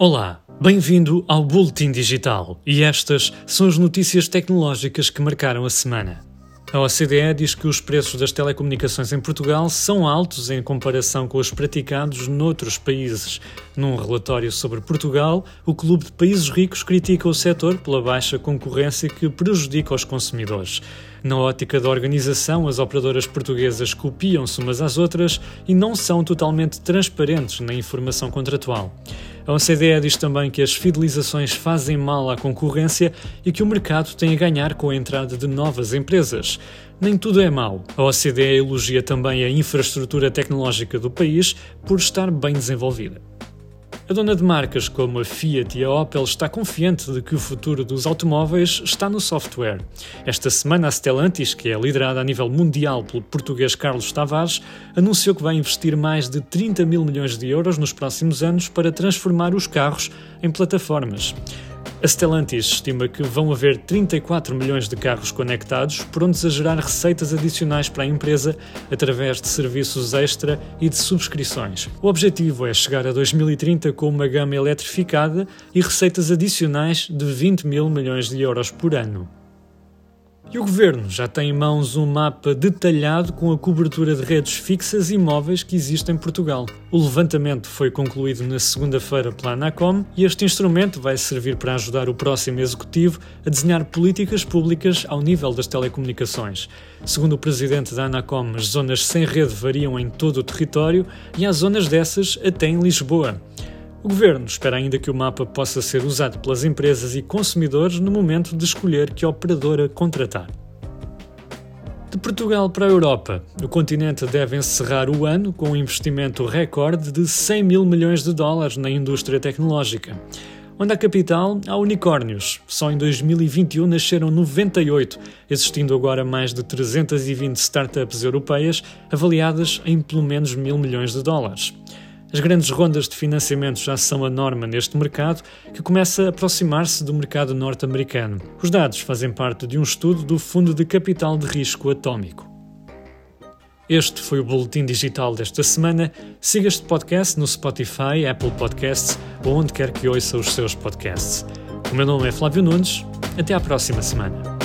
Olá, bem-vindo ao Boletim Digital e estas são as notícias tecnológicas que marcaram a semana. A OCDE diz que os preços das telecomunicações em Portugal são altos em comparação com os praticados noutros países. Num relatório sobre Portugal, o Clube de Países Ricos critica o setor pela baixa concorrência que prejudica os consumidores. Na ótica da organização, as operadoras portuguesas copiam-se umas às outras e não são totalmente transparentes na informação contratual. A OCDE diz também que as fidelizações fazem mal à concorrência e que o mercado tem a ganhar com a entrada de novas empresas. Nem tudo é mau. A OCDE elogia também a infraestrutura tecnológica do país por estar bem desenvolvida. A dona de marcas como a Fiat e a Opel está confiante de que o futuro dos automóveis está no software. Esta semana, a Stellantis, que é liderada a nível mundial pelo português Carlos Tavares, anunciou que vai investir mais de 30 mil milhões de euros nos próximos anos para transformar os carros em plataformas. A Stellantis estima que vão haver 34 milhões de carros conectados, prontos a gerar receitas adicionais para a empresa através de serviços extra e de subscrições. O objetivo é chegar a 2030 com uma gama eletrificada e receitas adicionais de 20 mil milhões de euros por ano. E o governo já tem em mãos um mapa detalhado com a cobertura de redes fixas e móveis que existe em Portugal. O levantamento foi concluído na segunda-feira pela Anacom e este instrumento vai servir para ajudar o próximo executivo a desenhar políticas públicas ao nível das telecomunicações. Segundo o presidente da Anacom, as zonas sem rede variam em todo o território e há zonas dessas até em Lisboa. O governo espera ainda que o mapa possa ser usado pelas empresas e consumidores no momento de escolher que operadora contratar. De Portugal para a Europa, o continente deve encerrar o ano com um investimento recorde de 100 mil milhões de dólares na indústria tecnológica. Onde a capital há unicórnios. Só em 2021 nasceram 98, existindo agora mais de 320 startups europeias avaliadas em pelo menos mil milhões de dólares. As grandes rondas de financiamento já são a norma neste mercado, que começa a aproximar-se do mercado norte-americano. Os dados fazem parte de um estudo do Fundo de Capital de Risco Atômico. Este foi o Boletim Digital desta semana. Siga este podcast no Spotify, Apple Podcasts ou onde quer que ouça os seus podcasts. O meu nome é Flávio Nunes. Até à próxima semana.